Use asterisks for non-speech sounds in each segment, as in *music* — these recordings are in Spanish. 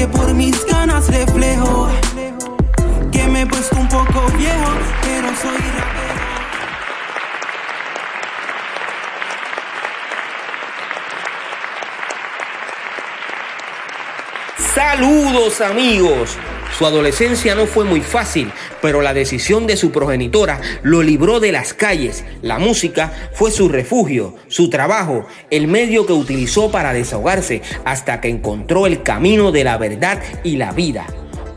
que por mis ganas reflejo que me he puesto un poco viejo, pero soy rapero. Saludos amigos. Su adolescencia no fue muy fácil, pero la decisión de su progenitora lo libró de las calles. La música fue su refugio, su trabajo, el medio que utilizó para desahogarse hasta que encontró el camino de la verdad y la vida.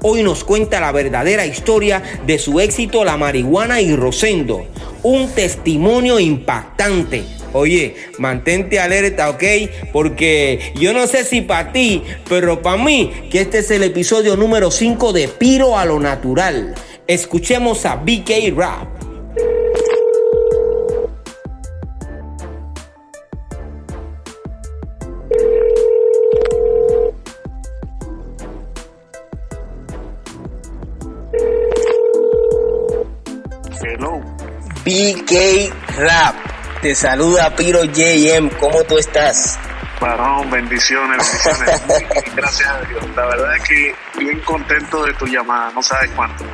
Hoy nos cuenta la verdadera historia de su éxito La marihuana y Rosendo, un testimonio impactante Oye, mantente alerta, ¿ok? Porque yo no sé si para ti, pero para mí, que este es el episodio número 5 de Piro a lo Natural. Escuchemos a BK Rap. BK Rap. Te saluda Piro JM. ¿Cómo tú estás? Varón, bendiciones, bendiciones. *laughs* Gracias a Dios. La verdad es que bien contento de tu llamada, no sabes cuánto.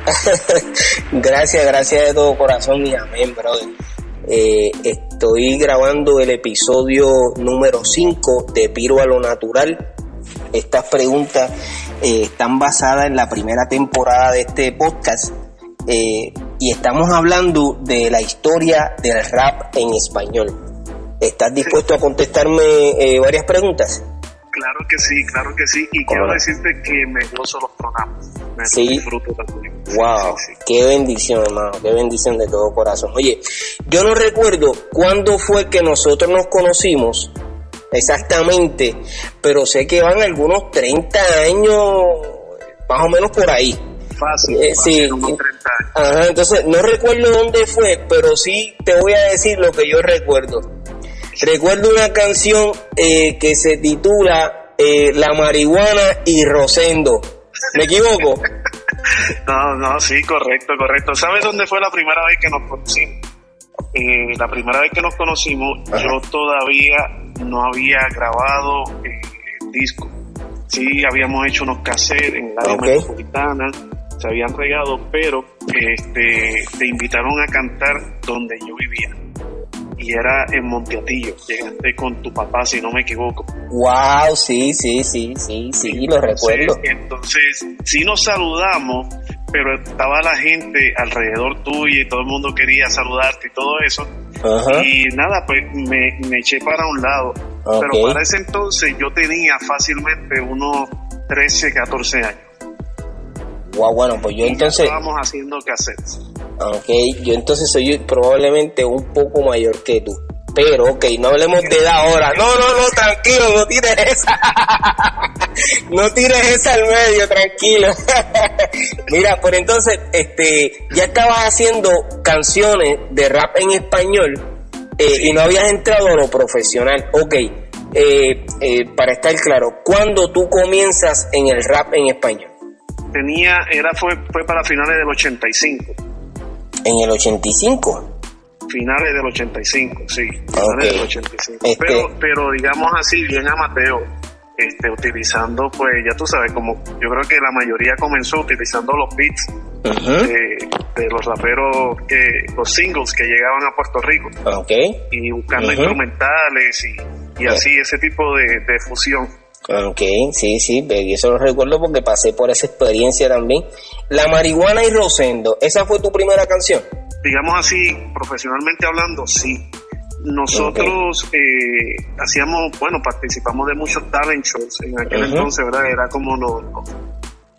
*laughs* gracias, gracias de todo corazón y amén, brother. Eh, estoy grabando el episodio número 5 de Piro a lo Natural. Estas preguntas eh, están basadas en la primera temporada de este podcast eh, y estamos hablando de la historia del rap en español. ¿Estás dispuesto a contestarme eh, varias preguntas? Claro que sí, claro que sí. Y quiero decirte que me gozo los programas. Me Sí. disfruto también. Wow, sí, sí. qué bendición, hermano, qué bendición de todo corazón. Oye, yo no recuerdo cuándo fue que nosotros nos conocimos exactamente, pero sé que van algunos 30 años, más o menos por ahí. Fácil. Eh, fácil, sí. unos 30 años. Ajá, entonces no recuerdo dónde fue, pero sí te voy a decir lo que yo recuerdo. Recuerdo una canción eh, que se titula eh, La marihuana y Rosendo. ¿Me equivoco? *laughs* No, no, sí, correcto, correcto. ¿Sabes dónde fue la primera vez que nos conocimos? Eh, la primera vez que nos conocimos, Ajá. yo todavía no había grabado eh, disco. Sí, habíamos hecho unos cassettes en la área metropolitana, se habían regado, pero este, te invitaron a cantar donde yo vivía. Y era en Monteatillo. Llegaste con tu papá, si no me equivoco. Wow, sí, sí, sí, sí, sí, lo recuerdo. Entonces, sí nos saludamos, pero estaba la gente alrededor tuyo y todo el mundo quería saludarte y todo eso. Y nada, pues me, me eché para un lado. Pero para ese entonces yo tenía fácilmente unos 13, 14 años. Wow, bueno, pues yo entonces, estábamos haciendo cassettes. ok, yo entonces soy probablemente un poco mayor que tú. Pero, ok, no hablemos de edad ahora. No, no, no, tranquilo, no tires esa. *laughs* no tires esa al medio, tranquilo. *laughs* Mira, por entonces, este, ya estabas haciendo canciones de rap en español eh, y no habías entrado a lo profesional. Ok, eh, eh, para estar claro, ¿cuándo tú comienzas en el rap en español? Tenía, era, fue, fue para finales del 85. En el 85. Finales del 85, sí. Finales del 85. Este- Pero, pero digamos así, bien amateo. Este, utilizando, pues, ya tú sabes, como yo creo que la mayoría comenzó utilizando los beats de, de los raperos, que los singles que llegaban a Puerto Rico y buscando instrumentales y, y así, ese tipo de, de fusión. Ok, sí, sí, y eso lo recuerdo porque pasé por esa experiencia también. La marihuana y Rosendo, ¿esa fue tu primera canción? digamos así, profesionalmente hablando, sí. Nosotros eh, hacíamos, bueno, participamos de muchos talent shows en aquel entonces, ¿verdad? Era como nos, nos,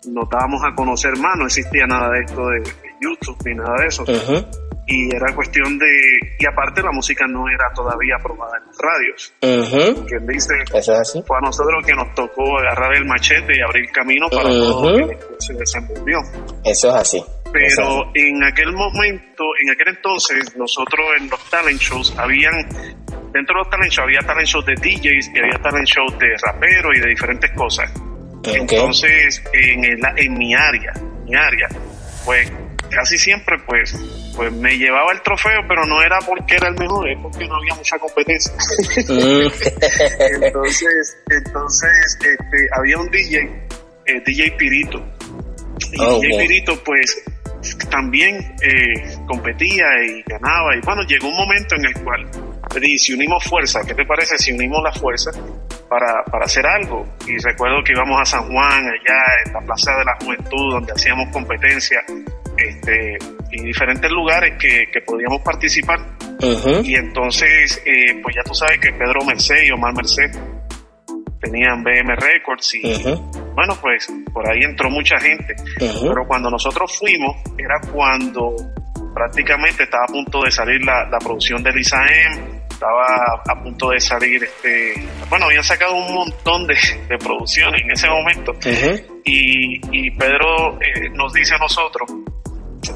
nos dábamos a conocer más, no existía nada de esto de, YouTube ni nada de eso. Ujú. Y era cuestión de, y aparte la música no era todavía aprobada en radios. Ujú. Quien dice, Eso es así. fue a nosotros que nos tocó agarrar el machete y abrir camino para Ujú. todo lo que se desenvolvió. Eso es así. Es Pero así. en aquel momento, en aquel entonces, nosotros en los talent shows habían, dentro de los talent shows había talent shows de DJs y había talent shows de raperos y de diferentes cosas. Entonces, en, el- en mi área, mi área, pues casi siempre pues pues me llevaba el trofeo, pero no era porque era el mejor, es porque no había mucha competencia. Mm. *laughs* entonces, entonces este, había un DJ, eh, DJ Pirito. Y Oh, DJ. Pirito pues también eh, competía y ganaba. Y bueno, llegó un momento en el cual le dije, si unimos fuerza, ¿qué te parece si unimos la fuerza para, para hacer algo? Y recuerdo que íbamos a San Juan, allá en la Plaza de la Juventud, donde hacíamos competencia, este, y diferentes lugares que, que podíamos participar. Y entonces, eh, pues ya tú sabes que Pedro Merced y Omar Merced tenían BM Records y bueno, pues por ahí entró mucha gente. Pero cuando nosotros fuimos, era cuando prácticamente estaba a punto de salir la, la producción de Lisa M, estaba a punto de salir, este, bueno, habían sacado un montón de, de producciones en ese momento. Y, y Pedro eh, nos dice a nosotros,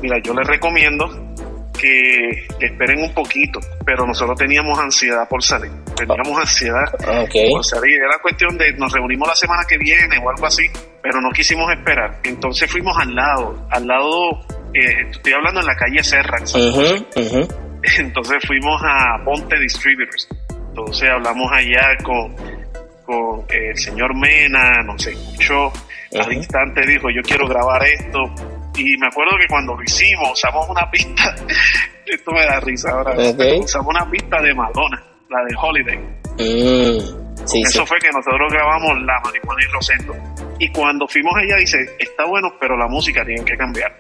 mira, yo les recomiendo que, que esperen un poquito, pero nosotros teníamos ansiedad por salir, teníamos ansiedad Ok. por salir, era cuestión de nos reunimos la semana que viene o algo así, pero no quisimos esperar, entonces fuimos al lado, al lado, eh, estoy hablando en la calle Serra, Ujú. Ujú. *laughs* entonces fuimos a Ponte Distributors. Entonces hablamos allá con, con el señor Mena, nos escuchó. Al Ujú. instante dijo, yo quiero grabar esto. Y me acuerdo que cuando lo hicimos, usamos una pista, *laughs* esto me da risa ahora, usamos una pista de Madonna, la de Holiday. Mm. Sí, sí. Eso fue que nosotros grabamos La Marihuana y Rosendo. Y cuando fuimos ella dice, está bueno, pero la música tiene que cambiar.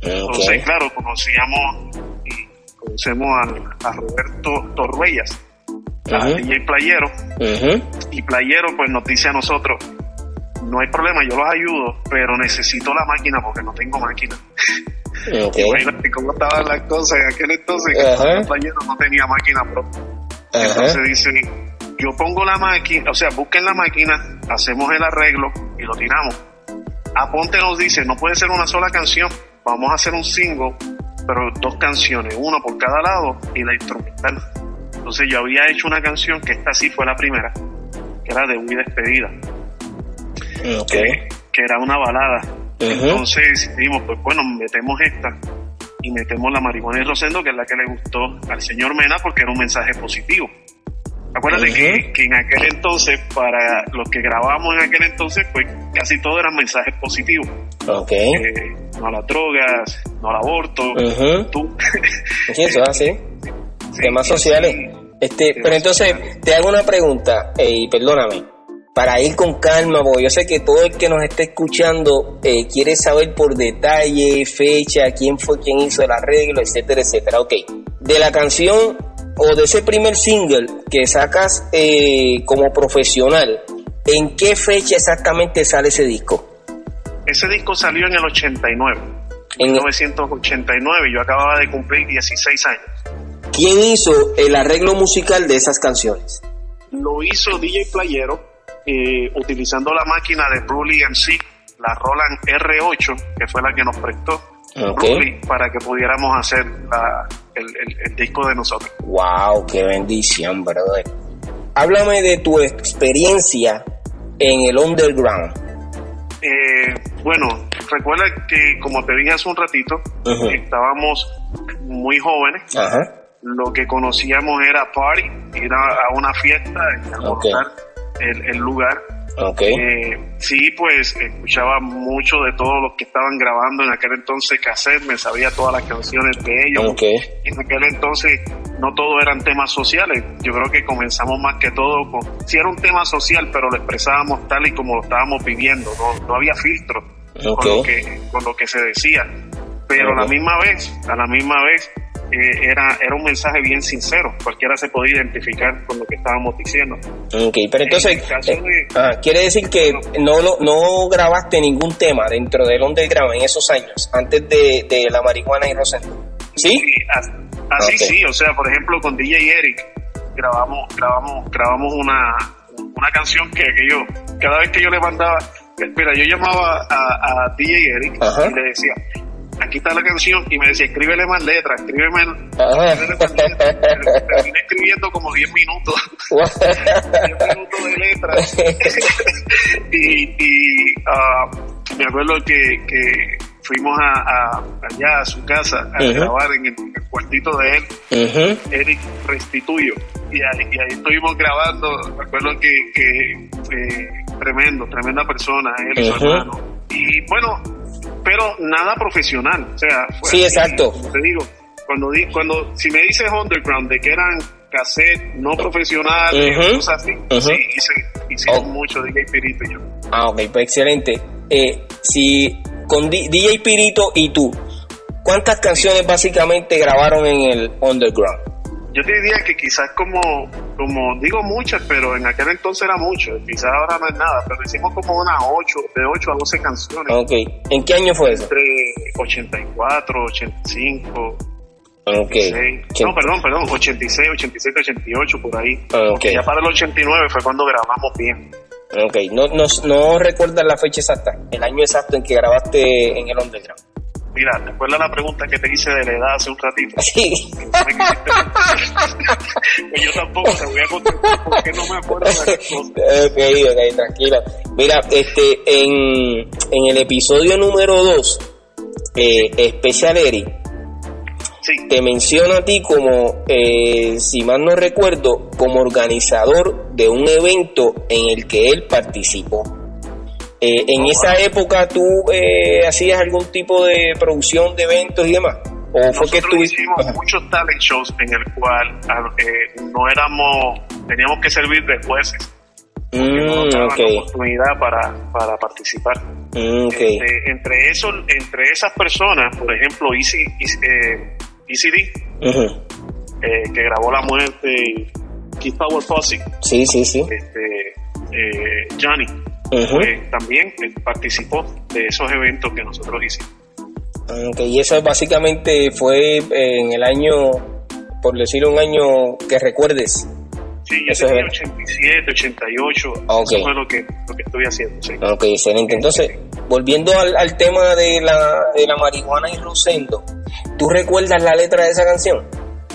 Entonces, claro, conocíamos conocemos a, a Roberto Torruellas, a. DJ Playero, y Playero pues nos dice a nosotros, no hay problema, yo los ayudo, pero necesito la máquina porque no tengo máquina. Ok. *laughs* Imagínate cómo estaban las cosas en aquel entonces, que Ajá. Playero no tenía máquina propia. Entonces dice, yo pongo la máquina, o sea, busquen la máquina, hacemos el arreglo y lo tiramos. Aponte nos dice, no puede ser una sola canción, vamos a hacer un single, pero dos canciones, una por cada lado y la instrumental. Entonces yo había hecho una canción que esta sí fue la primera, que era de Wii Despedida, Ok. que, que era una balada. Entonces dijimos, pues bueno, metemos esta y metemos la marihuana y rosendo, que es la que le gustó al señor Mena porque era un mensaje positivo. Acuérdate que, que en aquel entonces, para los que grabábamos en aquel entonces, pues casi todo eran mensajes positivos. Ok. Eh, no a las drogas, no al aborto, Ujú. tú. *laughs* Sí, eso es así. Sí, Temas sociales. Este, pero entonces, sociales. te hago una pregunta, y perdóname, para ir con calma, porque yo sé que todo el que nos esté escuchando eh, quiere saber por detalle, fecha, quién fue quien hizo el arreglo, etcétera, etcétera. Ok, de la canción o de ese primer single que sacas eh, como profesional, ¿en qué fecha exactamente sale ese disco? Ese disco salió en el 89. En- 1989, yo acababa de cumplir 16 años. ¿Quién hizo el arreglo musical de esas canciones? Lo hizo DJ Playero eh, utilizando la máquina de Bruley MC, la Roland R8, que fue la que nos prestó Ok. Bruley para que pudiéramos hacer la- el, el- el disco de nosotros. Wow, qué bendición, brother. Háblame de tu experiencia en el underground. Eh, bueno, recuerda que como te dije hace un ratito, estábamos muy jóvenes, lo que conocíamos era party, ir a, a una fiesta y alborotar el, el lugar. Ok. Eh, sí, pues escuchaba mucho de todos los que estaban grabando en aquel entonces cassette, me sabía todas las canciones de ellos. Ok. En aquel entonces no todo eran temas sociales. Yo creo que comenzamos más que todo con, sí era un tema social, pero lo expresábamos tal y como lo estábamos viviendo. No, no había filtro con lo que con lo que se decía. Pero a la misma vez, a la misma vez eh, era era un mensaje bien sincero. Cualquiera se podía identificar con lo que estábamos diciendo. Ok, pero entonces, En eh, de- ajá, quiere decir que no, lo, no grabaste ningún tema dentro del underground en esos años, antes de, de la marihuana y Rosendo. ¿Sí? as- así Ok. sí, o sea, por ejemplo, con DJ Eric, grabamos, grabamos, grabamos una, una canción que, que yo, cada vez que yo le mandaba, espera, yo llamaba a, a DJ Eric y le decía, aquí está la canción y me decía, escríbele más letras, escríbeme, *laughs* Terminé escribiendo como 10 minutos, 10 minutos de letras. y, y uh, me acuerdo que, que fuimos a, a, allá a su casa a grabar en el, cuartito de él, Eric Restituyo. Y ahí, y ahí, estuvimos grabando, me acuerdo que, que tremendo, tremenda persona, él y su hermano. Y bueno, pero nada profesional. O sea, sí, exacto. Te digo, cuando, di, cuando si me dices underground de que eran cassette no profesionales, cosas así, sí, hice, hicimos oh. mucho DJ Pirito y yo. Ah, ok, pues excelente. Eh, si con DJ Pirito y tú, ¿cuántas canciones básicamente grabaron en el underground? Yo te diría que quizás como, como digo muchas, pero en aquel entonces era mucho, quizás ahora no es nada, pero hicimos como unas 8, de 8 a 12 canciones. Ok, ¿en qué año fue eso? Entre 84, 85. Okay. No, perdón, perdón, 86, 87, 88, por ahí. Okay. Ya para el 89 fue cuando grabamos bien. Ok, no, no, no recuerdas la fecha exacta, el año exacto en que grabaste en el Underground. Mira, ¿te acuerdas la pregunta que te hice de la edad hace un ratito? Sí. *laughs* *laughs* yo tampoco te voy a contestar porque no me acuerdo de la *laughs* Ok, ok, tranquilo. Mira, este, en, en el episodio número 2, eh, Special Eric, te menciona a ti como, eh, si mal no recuerdo, como organizador de un evento en el que él participó. Eh, ¿En esa época tú eh, hacías algún tipo de producción de eventos y demás? ¿O fue que tú hicimos muchos talent shows en el cual eh, no éramos, teníamos que servir de jueces. Mm, no oportunidad para, para participar. Mm, este, entre, eso, entre esas personas, por ejemplo, Easy, Easy, ECD, que grabó La Muerte, Keith Power Posse. Sí, sí, sí. Este, Johnny también participó de esos eventos que nosotros hicimos. y eso básicamente fue eh, en el año, por decir un año que recuerdes. Sí, yo tenía 87, 88, okay. eso fue lo que, lo que estuve haciendo. Sí. Ok, excelente. Entonces, volviendo al, al, tema de la, de la marihuana y Rosendo, ¿tú recuerdas la letra de esa canción?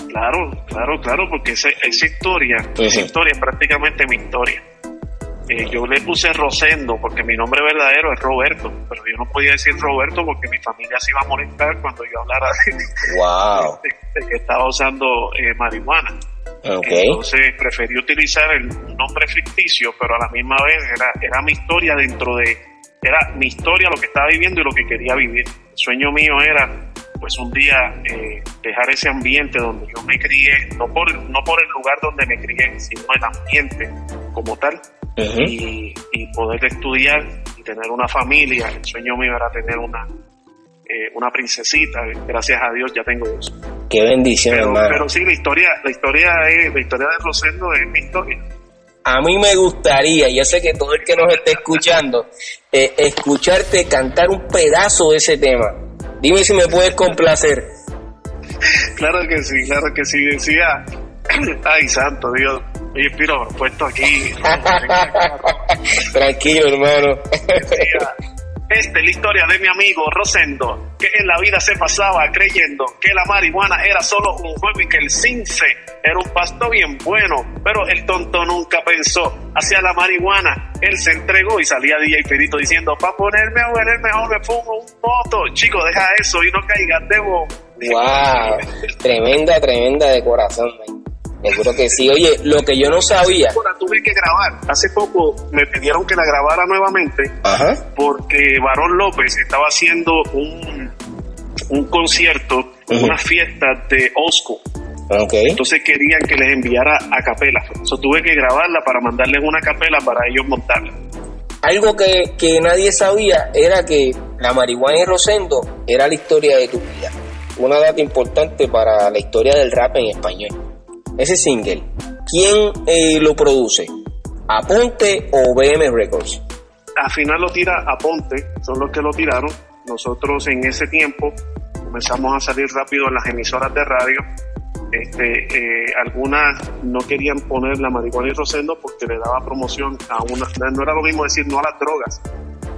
Claro, claro, claro, porque esa, esa historia, esa historia es prácticamente mi historia. Eh, yo le puse Rosendo porque mi nombre verdadero es Roberto, pero yo no podía decir Roberto porque mi familia se iba a molestar cuando yo hablara de, que estaba usando eh, marihuana. Entonces preferí utilizar el nombre ficticio, pero a la misma vez era, era mi historia dentro de, era mi historia, lo que estaba viviendo y lo que quería vivir. El sueño mío era pues un día eh, dejar ese ambiente donde yo me crié, no por, no por el lugar donde me crié, sino el ambiente como tal, y, poder estudiar y tener una familia. El sueño mío era tener una, eh, una princesita, gracias a Dios ya tengo dos. Qué bendición, pero, hermano. Pero sí, la historia, la historia, es, la historia de Rosendo es mi historia. A mí me gustaría, yo sé que todo el que nos esté escuchando, eh, escucharte cantar un pedazo de ese tema. Dime si me puedes complacer. Claro que sí, claro que sí. Decía, *clears throat* ay, santo Dios, Oye, Piro, puesto aquí. *laughs* Tranquilo, hermano. Esta es la historia de mi amigo Rosendo, que en la vida se pasaba creyendo que la marihuana era solo un juego y que el cince era un pasto bien bueno, pero el tonto nunca pensó hacia la marihuana. Él se entregó y salía DJ Perito diciendo, para ponerme a ver mejor me pongo un moto. Chico, deja eso y no caigas de Wow, tremenda, tremenda de corazón, Seguro que sí. Oye, lo que yo no sabía. La tuve que grabar. Hace poco me pidieron que la grabara nuevamente porque Varón López estaba haciendo un, un concierto, una fiesta de Osco. Okay. Entonces querían que les enviara a capela. Eso tuve que grabarla para mandarles una capela para ellos montarla. Algo que, que nadie sabía era que la marihuana y Rosendo era la historia de tu vida. Una data importante para la historia del rap en español ese single, ¿quién eh, lo produce? ¿Aponte o BM Records? Al final lo tira Aponte, son los que lo tiraron. Nosotros en ese tiempo comenzamos a salir rápido en las emisoras de radio Este, eh, algunas no querían poner la marihuana y rosendo porque le daba promoción a una. No era lo mismo decir no a las drogas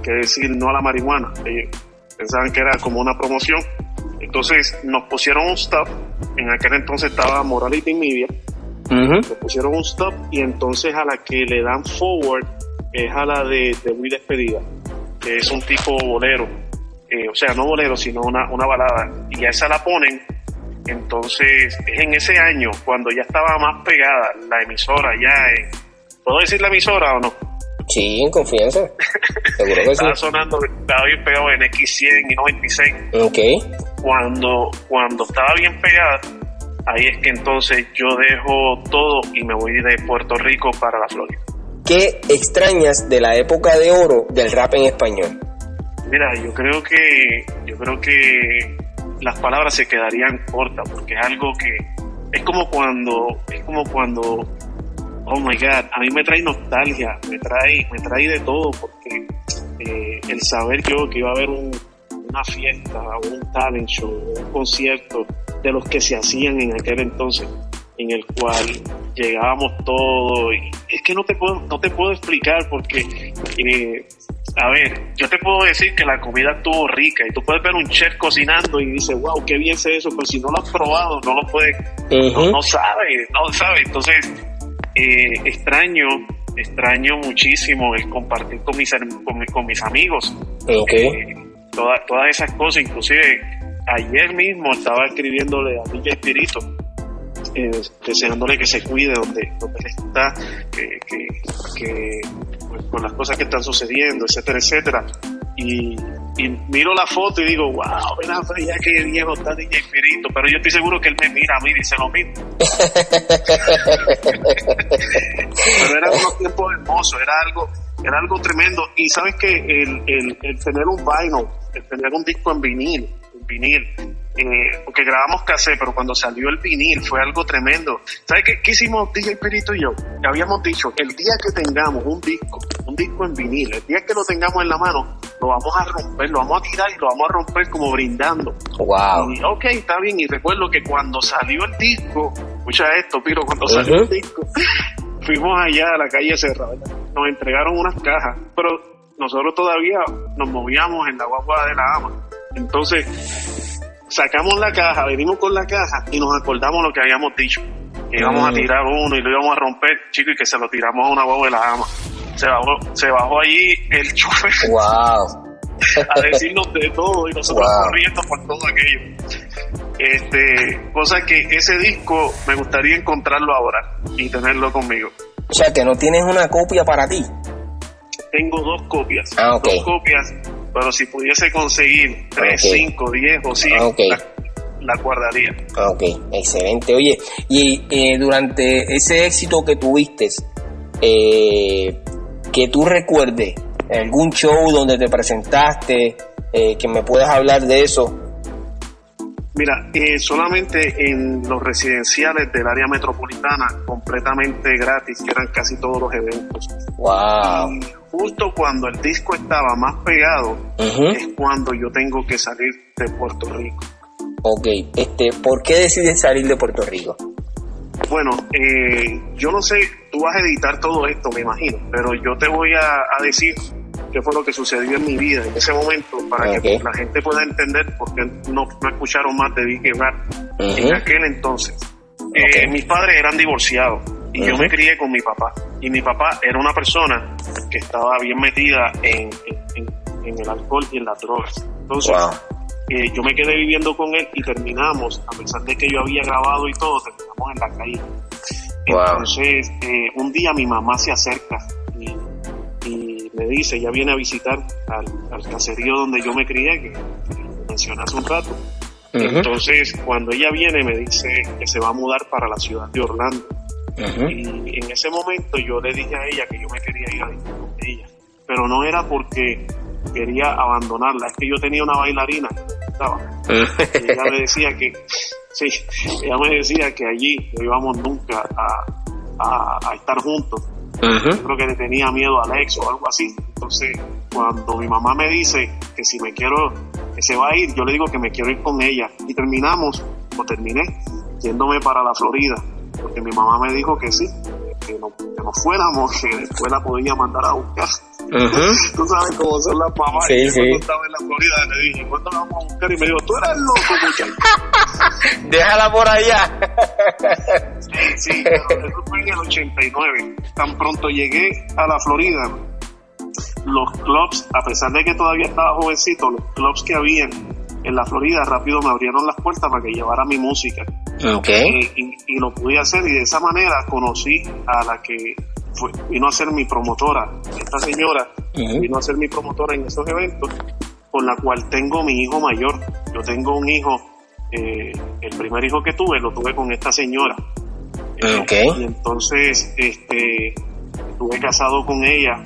que decir no a la marihuana. Pensaban que era como una promoción. Entonces nos pusieron un stop. En aquel entonces estaba Morality Media. Nos pusieron un stop y entonces a la que le dan forward es a la de, de Muy Despedida, que es un tipo bolero. Eh, o sea, no bolero, sino una, una balada. Y a esa la ponen entonces, es en ese año, cuando ya estaba más pegada la emisora, ya ¿Puedo decir la emisora o no? Sí, en confianza. *laughs* Seguro que estaba sonando, estaba bien pegado en X100 y 96. Ok. Cuando, cuando estaba bien pegada, ahí es que entonces yo dejo todo y me voy de Puerto Rico para la Florida. ¿Qué extrañas de la época de oro del rap en español? Mira, yo creo que, yo creo que las palabras se quedarían cortas porque es algo que es como cuando es como cuando oh my god a mí me trae nostalgia me trae me trae de todo porque eh, el saber yo que iba a haber una fiesta un talent show un concierto de los que se hacían en aquel entonces en el cual llegábamos todos y es que no te puedo no te puedo explicar porque eh, a ver, yo te puedo decir que la comida estuvo rica y tú puedes ver un chef cocinando y dices, wow, qué bien sé eso, pero si no lo has probado, no lo puedes, no, sabes, no sabes. Entonces, eh, extraño, extraño muchísimo el compartir con mis, con, mis amigos. Okay. Eh, todas esas cosas, inclusive ayer mismo estaba escribiéndole a DJ Espíritu eh, deseándole que se cuide donde, donde está, que, que, pues, con las cosas que están sucediendo, etcétera, etcétera. Y, miro la foto y digo, wow, ven ya que viejo está DJ Espirito, pero yo estoy seguro que él me mira a mí y dice lo mismo. pero era unos tiempos hermosos, era algo, era algo tremendo. Y sabes que el, el, el tener un vinyl, tener un disco en vinil, en vinil, eh, porque grabamos cassette, pero cuando salió el vinil fue algo tremendo. ¿Sabes qué, qué hicimos DJ Perito y yo? Habíamos dicho, el día que tengamos un disco, un disco en vinil, el día que lo tengamos en la mano, lo vamos a romper, lo vamos a tirar y lo vamos a romper como brindando. Wow. Y, ok, está bien. Y recuerdo que cuando salió el disco, escucha esto, Piro, cuando salió el disco, *laughs* fuimos allá a la calle cerrada, nos entregaron unas cajas, pero nosotros todavía nos movíamos en la guagua de la ama. Entonces, sacamos la caja, venimos con la caja y nos acordamos lo que habíamos dicho. Que íbamos a mm. tirar uno y lo íbamos a romper, chico, y que se lo tiramos a una huevo de la ama. Se bajó, se bajó allí el chofer. Wow. *laughs* a decirnos de todo y nosotros corriendo por todo aquello. Este, cosa que ese disco me gustaría encontrarlo ahora y tenerlo conmigo. O sea, que no tienes una copia para ti. Tengo dos copias. Ah, Dos copias pero si pudiese conseguir 3, 5, 10 o 100, ah, la, guardaría. Ah, ok, excelente. Oye, y eh, durante ese éxito que tuviste, eh, que tú recuerdes algún show donde te presentaste, eh, que me puedas hablar de eso. Mira, solamente en los residenciales del área metropolitana, completamente gratis, que eran casi todos los eventos. ¡Wow! Justo cuando el disco estaba más pegado, es cuando yo tengo que salir de Puerto Rico. Ok, este, ¿por qué decides salir de Puerto Rico? Bueno, eh, yo no sé, tú vas a editar todo esto, me imagino, pero yo te voy a, decir qué fue lo que sucedió en mi vida en ese momento para que la gente pueda entender por qué no, no escucharon más de Vicky Rap en aquel entonces. Eh, mis padres eran divorciados y yo me crié con mi papá. Y mi papá era una persona que estaba bien metida en, el alcohol y en las drogas. Entonces, eh, yo me quedé viviendo con él y terminamos, a pesar de que yo había grabado y todo, terminamos en la calle. Entonces, eh, un día mi mamá se acerca y, me dice, ella viene a visitar al, caserío donde yo me crié, que, mencioné hace un rato. Entonces, cuando ella viene, me dice que se va a mudar para la ciudad de Orlando. Y en ese momento yo le dije a ella que yo me quería ir a vivir con ella. Pero no era porque quería abandonarla, es que yo tenía una bailarina, estaba. y ella me decía que, sí, ella me decía que allí no íbamos nunca a, a, estar juntos. Creo que le tenía miedo al ex o algo así. Entonces, cuando mi mamá me dice que si me quiero, que se va a ir, yo le digo que me quiero ir con ella. Y terminamos, o terminé, yéndome para la Florida, porque mi mamá me dijo que sí, que, no, que nos fuéramos, que después la podía mandar a buscar. *laughs* Tú sabes cómo son las mamás. Sí, y sí. cuando estaba en la Florida le dije, ¿cuándo la vamos a buscar? Y me dijo, tú eres loco, muchacho. *laughs* Déjala por allá. Sí, pero eso fue en el 89. Tan pronto llegué a la Florida, los clubs, a pesar de que todavía estaba jovencito, los clubs que habían en la Florida rápido me abrieron las puertas para que llevara mi música. ok. Eh, y, y lo pude hacer y de esa manera conocí a la que fue- vino a ser mi promotora. Esta señora vino a ser mi promotora en esos eventos, con la cual tengo mi hijo mayor. Yo tengo un hijo, eh, el primer hijo que tuve lo tuve con esta señora. Eh. Y entonces este, estuve casado con ella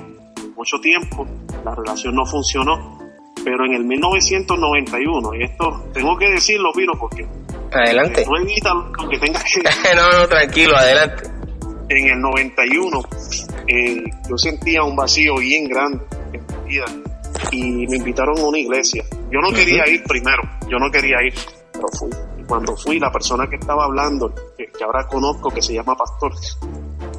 mucho tiempo, la relación no funcionó, pero en el 1991, y esto tengo que decirlo, Piro, porque Adelante. no evita lo que tengas que *laughs* no, no, tranquilo, adelante. en el 91 eh, yo sentía un vacío bien grande en mi vida y me invitaron a una iglesia. Yo no quería ir primero, yo no quería ir, pero fui. Y cuando fui, la persona que estaba hablando, que, que ahora conozco, que se llama Pastor,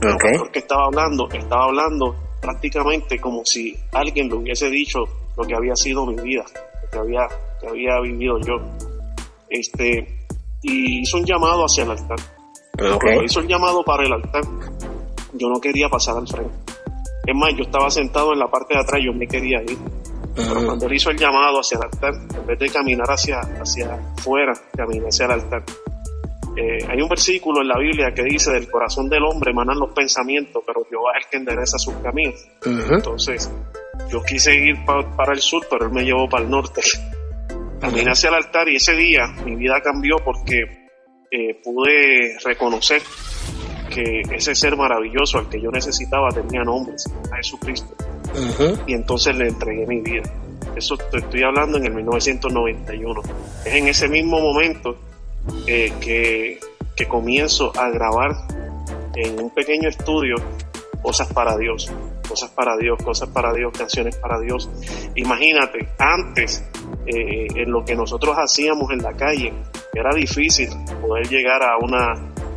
el pastor que estaba hablando, estaba hablando prácticamente como si alguien le hubiese dicho lo que había sido mi vida, lo que había, que había vivido yo. Este, y hizo un llamado hacia el altar. Cuando hizo el llamado para el altar, yo no quería pasar al frente. Es más, yo estaba sentado en la parte de atrás, yo me quería ir. Pero cuando él hizo el llamado hacia el altar, en vez de caminar hacia, hacia afuera, caminé hacia el altar. Eh, hay un versículo en la Biblia que dice, del corazón del hombre emanan los pensamientos, pero Jehová es el que endereza sus caminos. Entonces, yo quise ir pa- para el sur, pero él me llevó para el norte. Caminé hacia el altar y ese día mi vida cambió porque eh, pude reconocer que ese ser maravilloso al que yo necesitaba tenía nombre, se llama Jesucristo. Ujú. Y entonces le entregué mi vida. Eso te estoy hablando en el 1991. Es en ese mismo momento eh, que, que comienzo a grabar en un pequeño estudio cosas para Dios, cosas para Dios, cosas para Dios, canciones para Dios. Imagínate, antes, eh, en lo que nosotros hacíamos en la calle, era difícil poder llegar a una,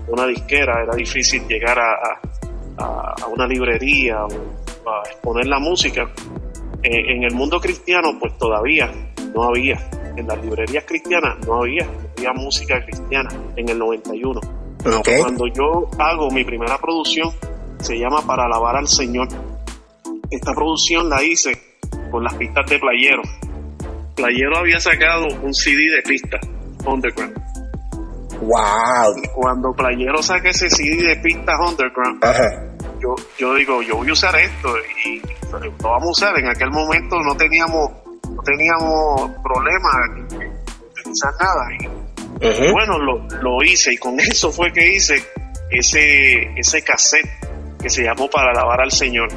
una disquera, era difícil llegar a, a- una librería o a exponer la música. Eh, en el mundo cristiano, pues todavía no había. En las librerías cristianas no había, no había música cristiana en el 91. Ok. Cuando yo hago mi primera producción, se llama Para alabar al Señor. Esta producción la hice con las pistas de Playero. Playero había sacado un CD de pistas, Underground. Wow. Cuando Playero saca ese CD de pistas Underground, Ajá. yo, yo digo, yo voy a usar esto y lo vamos a usar. En aquel momento no teníamos, no teníamos problema en utilizar nada. Y bueno, lo, lo hice y con *laughs* eso fue que hice ese, ese cassette que se llamó Para alabar al Señor.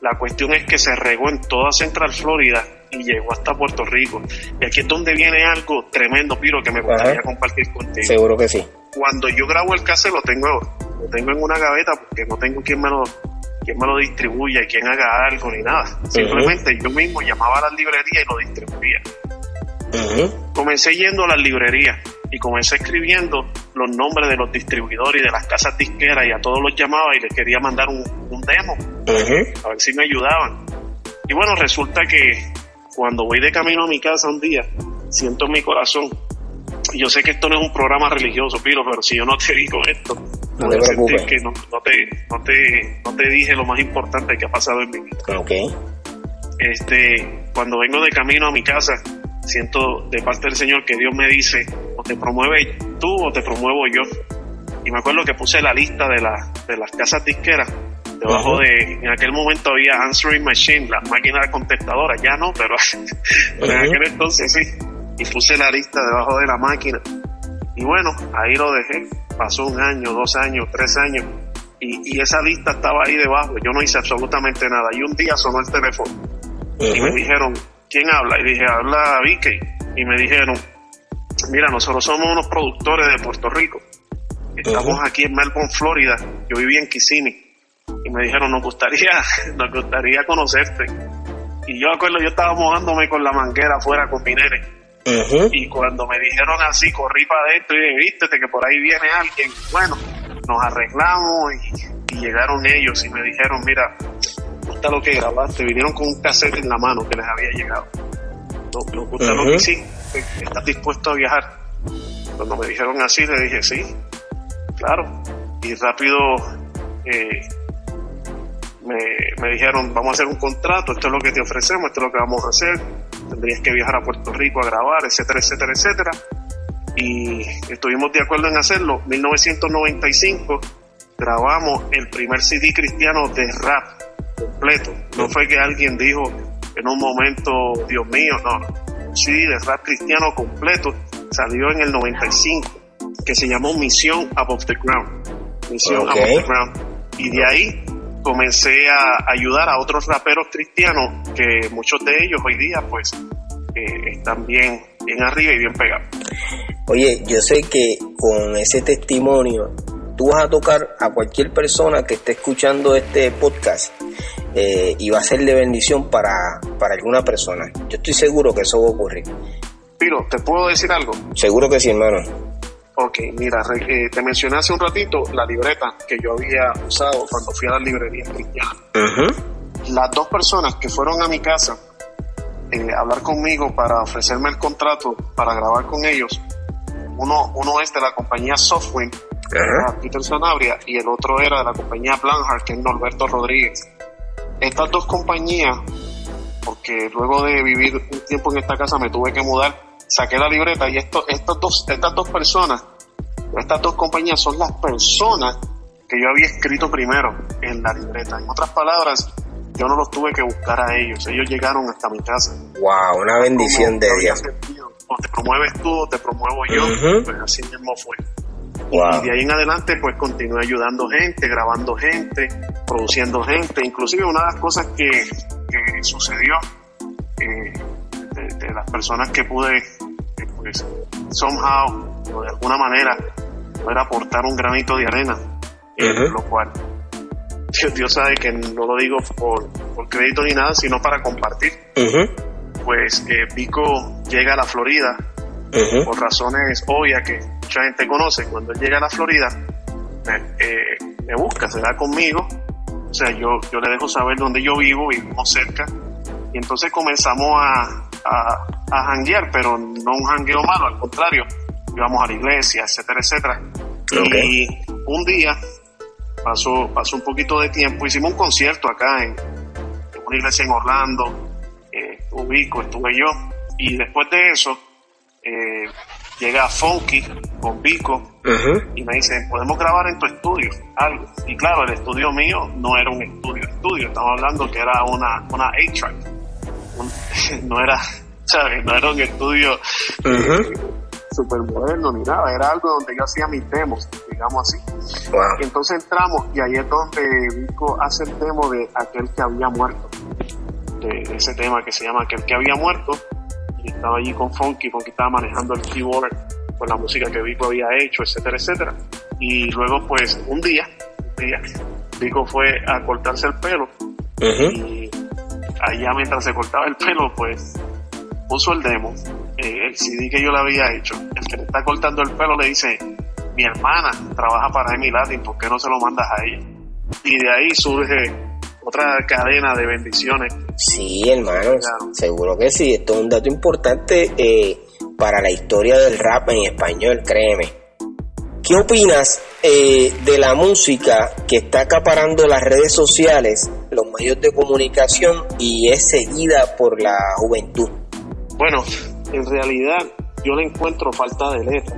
La cuestión es que se regó en toda Central Florida y llegó hasta Puerto Rico. Y aquí es donde viene algo tremendo, Piro, que me gustaría Ajá. compartir contigo. Seguro que sí. Cuando yo grabo el cassette lo tengo, lo tengo en una gaveta porque no tengo quien me lo, quien me lo distribuya, quien haga algo ni nada. Simplemente yo mismo llamaba a las librerías y lo distribuía comencé yendo a las librerías y comencé escribiendo los nombres de los distribuidores y de las casas disqueras y a todos los llamaba y les quería mandar un, un demo a ver si me ayudaban. Y bueno, resulta que cuando voy de camino a mi casa un día, siento en mi corazón, yo sé que esto no es un programa religioso, Piro, pero si yo no te digo esto, No voy te a sentir preocupes. que no, no te, no, te, no te dije lo más importante que ha pasado en mi vida este, cuando vengo de camino a mi casa, siento de parte del Señor que Dios me dice, o te promueve tú o te promuevo yo. Y me acuerdo que puse la lista de, la- de las casas disqueras. Debajo de, en aquel momento había answering machine, las máquinas contestadoras, ya no, pero, *laughs* pero en aquel entonces sí. Y puse la lista debajo de la máquina. Y bueno, ahí lo dejé. Pasó un año, dos años, tres años. Y, y esa lista estaba ahí debajo. Yo no hice absolutamente nada. Y un día sonó el teléfono y me dijeron, ¿quién habla? Y dije, habla Vicky. Y me dijeron, mira, nosotros somos unos productores de Puerto Rico. Estamos aquí en Melbourne, Florida. Yo vivía en Kissimmee. Y me dijeron, nos gustaría, *laughs* nos gustaría conocerte. Y yo acuerdo, yo estaba mojándome con la manguera afuera con mi nene. Y cuando me dijeron así, corrí para adentro y dije, vístete que por ahí viene alguien. Bueno, nos arreglamos y, llegaron ellos y me dijeron, mira, gusta lo que grabaste. Vinieron con un cassette en la mano que les había llegado. ¿Nos gusta lo que sí? ¿Estás dispuesto a viajar? Cuando me dijeron así, le dije, sí, claro. Y rápido eh, me, dijeron, vamos a hacer un contrato, esto es lo que te ofrecemos, esto es lo que vamos a hacer, tendrías que viajar a Puerto Rico a grabar, etcétera, etcétera, etcétera. Y estuvimos de acuerdo en hacerlo. 1995 grabamos el primer CD cristiano de rap completo. No fue que alguien dijo en un momento, Dios mío, no, un CD de rap cristiano completo salió en el 95, que se llamó Misión Above the Ground. Misión Above the Ground. Y de ahí comencé a ayudar a otros raperos cristianos que muchos de ellos hoy día pues eh, están bien, bien arriba y bien pegados. Oye, yo sé que con ese testimonio tú vas a tocar a cualquier persona que esté escuchando este podcast eh, y va a ser de bendición para, para alguna persona. Yo estoy seguro que eso va a ocurrir. Piro, ¿te puedo decir algo? Seguro que sí, hermano. Ok, mira, eh, te mencioné hace un ratito la libreta que yo había usado cuando fui a la librería cristiana. Las dos personas que fueron a mi casa eh, a hablar conmigo para ofrecerme el contrato para grabar con ellos, uno, uno es de la compañía Software, Peter Sanabria, y el otro era de la compañía Blanhard, que es Norberto Rodríguez. Estas dos compañías, porque luego de vivir un tiempo en esta casa me tuve que mudar, saqué la libreta y esto, estas, dos, estas dos personas, estas dos compañías son las personas que yo había escrito primero en la libreta. En otras palabras, yo no los tuve que buscar a ellos, ellos llegaron hasta mi casa. Wow, una bendición de Dios. O te promueves tú o te promuevo yo, pues así mismo fue. Y de ahí en adelante pues continué ayudando gente, grabando gente, produciendo gente, inclusive una de las cosas que, que sucedió eh, de, las personas que pude pues somehow o de alguna manera poder aportar un granito de arena, eh, lo cual Dios, sabe que no lo digo por, por crédito ni nada, sino para compartir. Pues eh, Pico llega a la Florida por razones obvias que mucha gente conoce. Cuando él llega a la Florida, eh, me busca, se da conmigo. O sea, yo, yo le dejo saber dónde yo vivo, vivimos cerca. Y entonces comenzamos a, a, a janguear, pero no un jangueo malo, al contrario. Íbamos a la iglesia, etcétera, etcétera. Y un día pasó, pasó un poquito de tiempo, hicimos un concierto acá en, una iglesia en Orlando, eh, ubico, estuve yo, y después de eso eh, llega Funky con Vico y me dice, podemos grabar en tu estudio algo. Y claro, el estudio mío no era un estudio estudio, estamos hablando que era una, una A-track. *laughs* no era, ¿sabes? No era un estudio súper moderno ni nada, era algo donde yo hacía mis demos, digamos así. entonces entramos y ahí es donde Vico hace el demo de aquel que había muerto, de, ese tema que se llama aquel que había muerto, y estaba allí con Funky, Funky estaba manejando el keyboard con la música que Vico había hecho, etcétera, etcétera. Y luego pues un día, un día, Vico fue a cortarse el pelo y allá mientras se cortaba el pelo pues puso el demo eh, el CD que yo le había hecho, el que le está cortando el pelo le dice, mi hermana trabaja para Emi Latin, ¿por qué no se lo mandas a ella? Y de ahí surge otra cadena de bendiciones. Sí, hermano, seguro que sí. Esto es un dato importante eh, para la historia del rap en español, créeme. ¿Qué opinas eh, de la música que está acaparando las redes sociales, los medios de comunicación y es seguida por la juventud? Bueno, en realidad yo le encuentro falta de letra.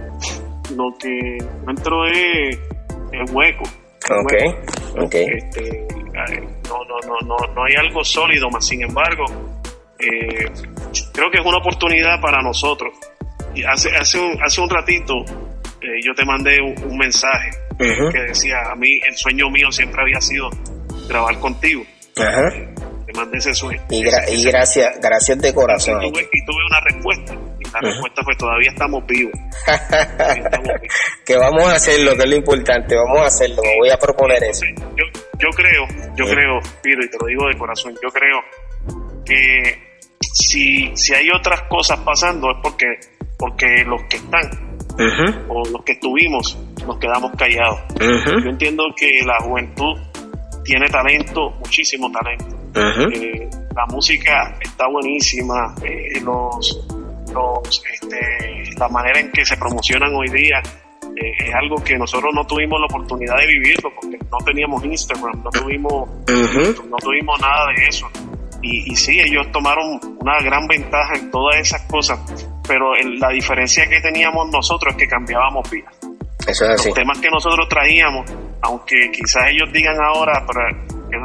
Lo que encuentro es, el hueco. Ok, Este, no, no, no, no, no hay algo sólido, más sin embargo, eh, creo que es una oportunidad para nosotros. Y hace, hace, un, hace un ratito eh, yo te mandé un, mensaje que decía, a mí el sueño mío siempre había sido grabar contigo. Ajá mandé ese sueño. Y, gracias, gracias de corazón. Y tuve, una respuesta. Y la respuesta fue todavía estamos vivos. *laughs* que vamos a hacerlo, que es lo importante, vamos a hacerlo, me voy a proponer eso. Yo, yo creo, yo creo, Pido, y te lo digo de corazón, yo creo que si, si hay otras cosas pasando es porque, porque los que están o los que estuvimos nos quedamos callados. Yo entiendo que la juventud tiene talento, muchísimo talento. Eh, la música está buenísima, eh, los, los, este, la manera en que se promocionan hoy día eh, es algo que nosotros no tuvimos la oportunidad de vivirlo porque no teníamos Instagram, no tuvimos, no tuvimos nada de eso. Y, y sí, ellos tomaron una gran ventaja en todas esas cosas, pero la diferencia que teníamos nosotros es que cambiábamos vidas. Eso es así. Los temas que nosotros traíamos, aunque quizás ellos digan ahora, pero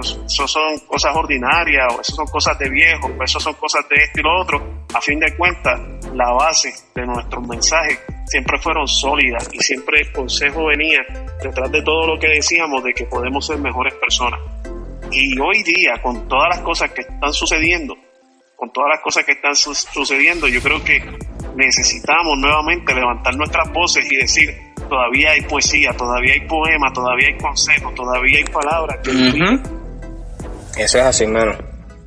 eso, son cosas ordinarias, o eso son cosas de viejo, o eso son cosas de esto y lo otro, a fin de cuentas, la base de nuestros mensajes siempre fueron sólidas y siempre el consejo venía detrás de todo lo que decíamos de que podemos ser mejores personas. Y hoy día, con todas las cosas que están sucediendo, con todas las cosas que están sucediendo, yo creo que necesitamos nuevamente levantar nuestras voces y decir, todavía hay poesía, todavía hay poema, todavía hay consejo, todavía hay palabras. Eso es así, hermano.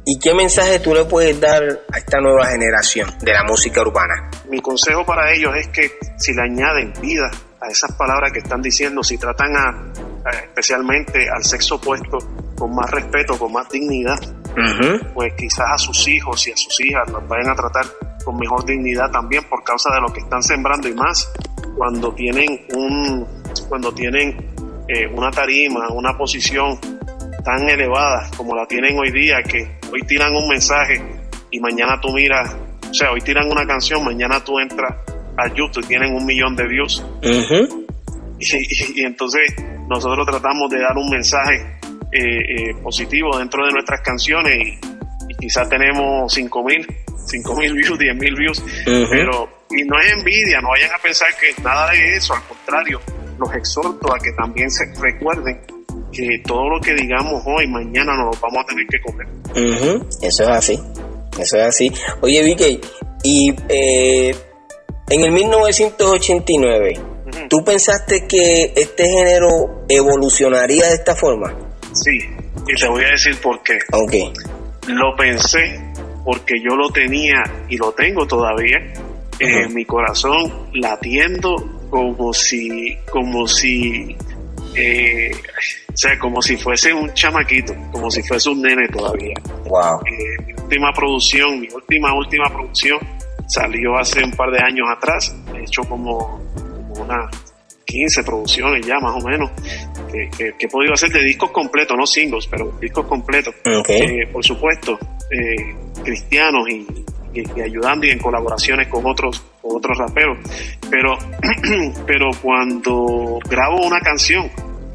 ¿Y qué mensaje tú le puedes dar a esta nueva generación de la música urbana? Mi consejo para ellos es que si le añaden vida a esas palabras que están diciendo, si tratan a, especialmente al sexo opuesto con más respeto, con más dignidad, pues quizás a sus hijos y a sus hijas los vayan a tratar con mejor dignidad también por causa de lo que están sembrando y más cuando tienen un cuando tienen eh, una tarima, una posición tan elevada como la tienen hoy día, que hoy tiran un mensaje y mañana tú miras, o sea, hoy tiran una canción, mañana tú entras a YouTube y tienen un millón de views. *laughs* y, entonces nosotros tratamos de dar un mensaje eh, eh, positivo dentro de nuestras canciones y, quizás tenemos cinco mil, cinco mil views, diez mil views, pero y no es envidia, no vayan a pensar que nada de eso, al contrario, los exhorto a que también se recuerden que todo lo que digamos hoy, mañana nos lo vamos a tener que comer. Eso es así, eso es así. Oye, Vicky, y eh, en el 1989, ¿tú pensaste que este género evolucionaría de esta forma? Sí, y te voy a decir por qué. Ok. Lo pensé porque yo lo tenía y lo tengo todavía en mi corazón latiendo como si, como si, eh, o sea, como si fuese un chamaquito, como si fuese un nene todavía. Wow. Eh, mi última producción, mi última, última producción salió hace un par de años atrás, he hecho como, como unas 15 producciones ya más o menos, que, he podido hacer de discos completos, no singles, pero discos completos. Okay. Eh, por supuesto, cristianos y, y, ayudando y en colaboraciones con otros con otros raperos pero *clears throat* pero cuando grabo una canción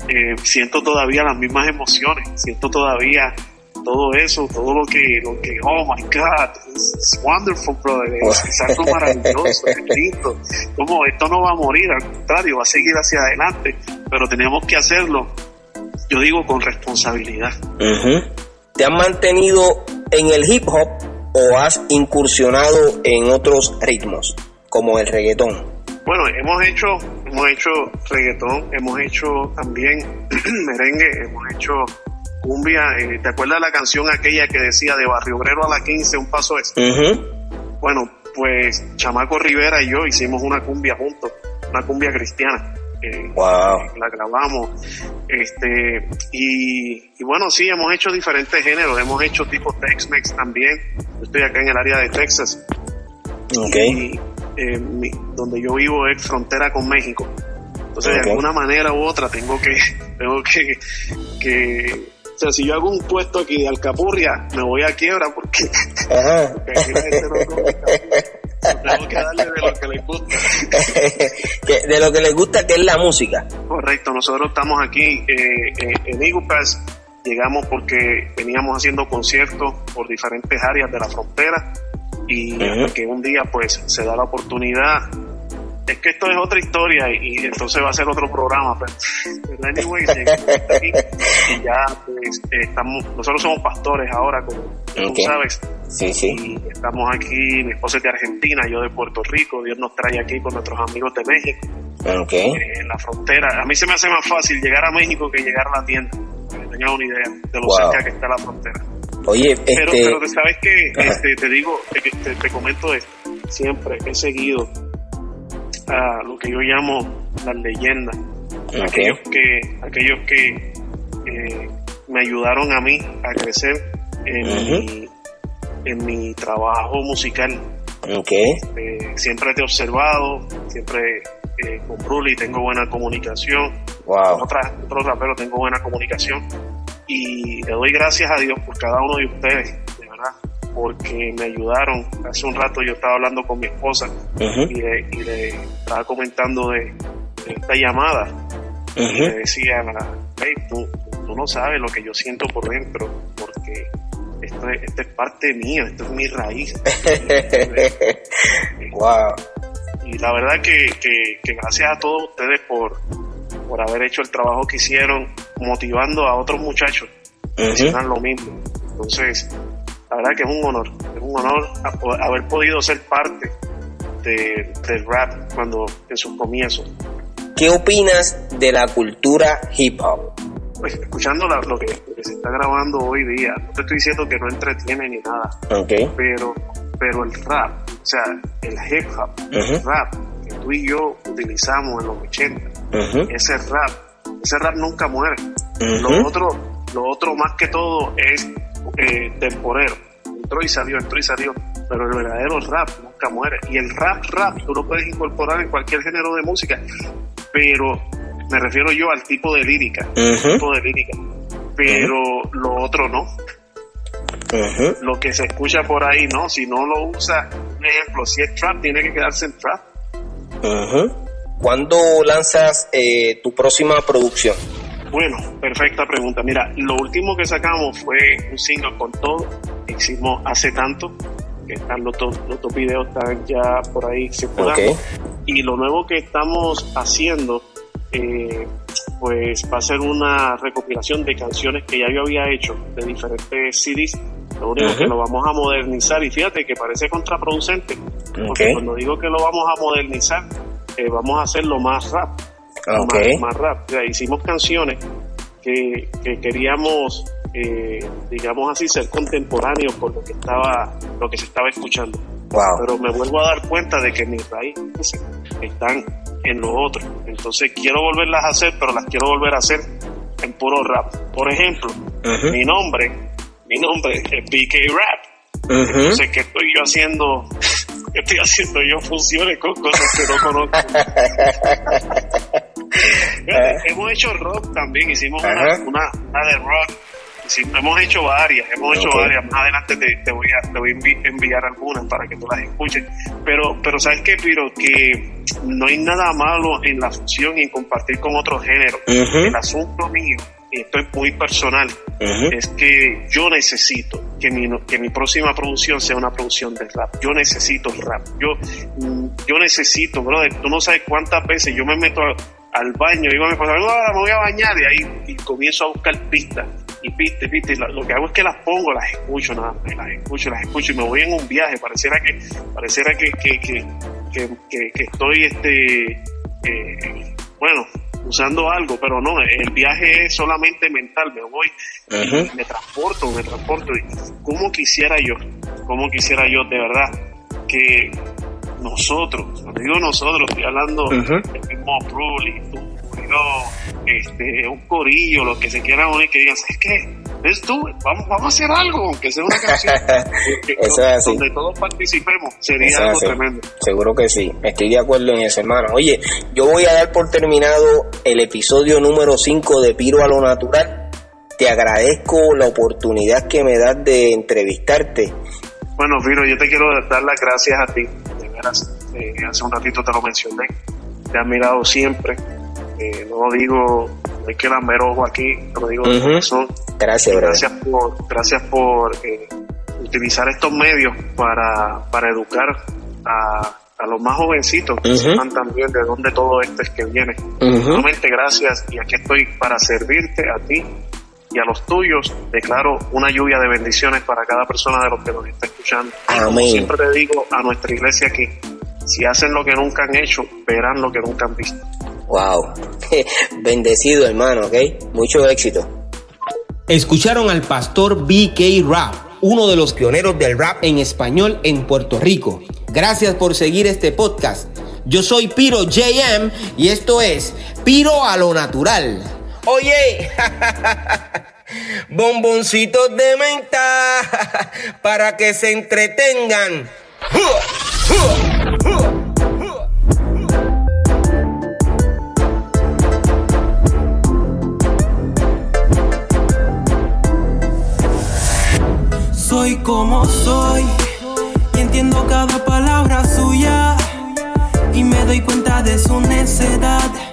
eh, siento todavía las mismas emociones siento todavía todo eso, todo lo que, lo que, oh my God, it's, wonderful, brother, es, algo *laughs* maravilloso, es lindo. Como esto no va a morir, al contrario, va a seguir hacia adelante, pero tenemos que hacerlo, yo digo, con responsabilidad. ¿Te han mantenido en el hip hop o has incursionado en otros ritmos, como el reggaetón? Bueno, hemos hecho, hemos hecho reggaetón, hemos hecho también *clears throat* merengue, hemos hecho cumbia. Eh, ¿Te acuerdas la canción aquella que decía de Barrio Obrero a la 15, un paso es? Bueno, pues Chamaco Rivera y yo hicimos una cumbia juntos, una cumbia cristiana la grabamos. Este, y, bueno, sí, hemos hecho diferentes géneros, hemos hecho tipo Tex-Mex también. estoy acá en el área de Texas. Okay. Eh, donde yo vivo es frontera con México. Entonces, de alguna manera u otra, tengo que, *laughs* tengo que, que o sea, si yo hago un puesto aquí de alcapurria, me voy a quiebra porque, *laughs* tengo que darle de lo que les gusta. *laughs* de lo que les gusta, que es la música. Correcto, nosotros estamos aquí eh, eh en Eagle Pass. Llegamos porque veníamos haciendo conciertos por diferentes áreas de la frontera y que un día pues se da la oportunidad es que esto es otra historia y, entonces va a ser otro programa. Pero, anyway, y ya pues, estamos, nosotros somos pastores ahora, como tú sabes. Sí, sí. Y estamos aquí, mi esposa es de Argentina, yo de Puerto Rico, Dios nos trae aquí con nuestros amigos de México. Okay. Eh, en la frontera. A mí se me hace más fácil llegar a México que llegar a la tienda. Que tengan una idea de lo cerca que está la frontera. Oye, pero, este... pero sabes que este, te digo, te, te, comento esto, siempre he seguido a lo que yo llamo las leyendas, aquellos que, aquellos que eh, me ayudaron a mí a crecer en, mi, en mi trabajo musical. Okay. Eh, siempre te he observado, siempre eh, con Bruli tengo buena comunicación, wow. con otras, otros raperos tengo buena comunicación y le doy gracias a Dios por cada uno de ustedes, porque me ayudaron. Hace un rato yo estaba hablando con mi esposa y, le, estaba comentando de, esta llamada y le decía, hey, tú, tú no sabes lo que yo siento por dentro, porque esto es, esto es parte mía, esto es mi raíz. *laughs* wow. Y la verdad que, que, gracias a todos ustedes por, por haber hecho el trabajo que hicieron, motivando a otros muchachos a hacer lo mismo. Entonces, la verdad que es un honor, es un honor haber podido ser parte de, del rap cuando en sus comienzos. ¿Qué opinas de la cultura hip hop? Pues escuchando lo, que, se está grabando hoy día, no te estoy diciendo que no entretiene ni nada, okay. pero, pero el rap, o sea, el hip hop, el rap que tú y yo utilizamos en los 80, ese rap, ese rap nunca muere. Lo otro, lo otro más que todo es eh, temporero. Entró y salió, entró y salió. Pero el verdadero rap nunca muere. Y el rap, rap, tú lo puedes incorporar en cualquier género de música. Pero me refiero yo al tipo de lírica, tipo de lírica. Pero lo otro no. Lo que se escucha por ahí, no. Si no lo usa, un ejemplo, si es trap, tiene que quedarse en trap. ¿Cuándo lanzas eh, tu próxima producción? Bueno, perfecta pregunta. Mira, lo último que sacamos fue un single con todo. Hicimos hace tanto, que están los, dos, los dos videos están ya por ahí circulando. Y lo nuevo que estamos haciendo eh, pues va a ser una recopilación de canciones que ya yo había hecho de diferentes CDs. Lo único que lo vamos a modernizar y fíjate que parece contraproducente, porque cuando digo que lo vamos a modernizar, eh, vamos a hacerlo más rap. Más, rap. hicimos canciones que, queríamos, eh, digamos así, ser contemporáneos con lo que estaba, lo que se estaba escuchando. Pero me vuelvo a dar cuenta de que mis raíces están en lo otro. Entonces quiero volverlas a hacer, pero las quiero volver a hacer en puro rap. Por ejemplo, mi nombre, mi nombre es BK Rap. Entonces, ¿qué estoy yo haciendo? *laughs* ¿Qué estoy haciendo yo funciones con cosas que no conozco? *laughs* hemos hecho rock también, hicimos una, una, de rock hemos hecho varias, hemos hecho varias. Más adelante te, voy a, te voy a enviar algunas para que tú las escuches. Pero, pero ¿sabes qué, Piro? Que no hay nada malo en la fusión y en compartir con otros géneros. El asunto mío, y esto es muy personal, es que yo necesito que mi, que mi próxima producción sea una producción de rap. Yo necesito rap. Yo, mm, yo necesito, brother, tú no sabes cuántas veces yo me meto al baño, digo a mi esposa, me voy a bañar y ahí y comienzo a buscar pistas. Y pistas, pistas. Lo, que hago es que las pongo, las escucho, nada, las escucho, las escucho. Y me voy en un viaje. Pareciera que, pareciera que, que, que, que, estoy, este, eh, bueno, usando algo, pero no, el viaje es solamente mental, me voy, me transporto, me transporto. Y ¿Cómo quisiera yo, cómo quisiera yo de verdad que nosotros, cuando digo nosotros, estoy hablando del mismo Bruli, tú, este, un corillo, lo que se quieran unir, que digan, ¿sabes qué? Es tú, vamos, vamos a hacer algo, aunque sea una canción. *laughs* eso es así. Donde todos participemos, sería algo tremendo. Seguro que sí, estoy de acuerdo en eso, hermano. Oye, yo voy a dar por terminado el episodio número 5 de Piro a lo Natural. Te agradezco la oportunidad que me das de entrevistarte. Bueno, Piro, yo te quiero dar las gracias a ti eh, hace un ratito te lo mencioné, te he admirado siempre, eh, no lo digo, no hay que lamber ojo aquí, lo digo de corazón. Gracias, gracias por, gracias por eh, utilizar estos medios para, para educar a, a los más jovencitos que sepan también de dónde todo esto es que viene. Nuevamente gracias y aquí estoy para servirte a ti y a los tuyos declaro una lluvia de bendiciones para cada persona de los que nos está escuchando. Amén. siempre te digo a nuestra iglesia que si hacen lo que nunca han hecho, verán lo que nunca han visto. Wow. *laughs* Bendecido, hermano, ¿ok? Mucho éxito. Escucharon al pastor BK Rap, uno de los pioneros del rap en español en Puerto Rico. Gracias por seguir este podcast. Yo soy Piro JM y esto es Piro a lo natural. Oye, *laughs* bomboncitos de menta *laughs* para que se entretengan. Soy como soy y entiendo cada palabra suya y me doy cuenta de su necedad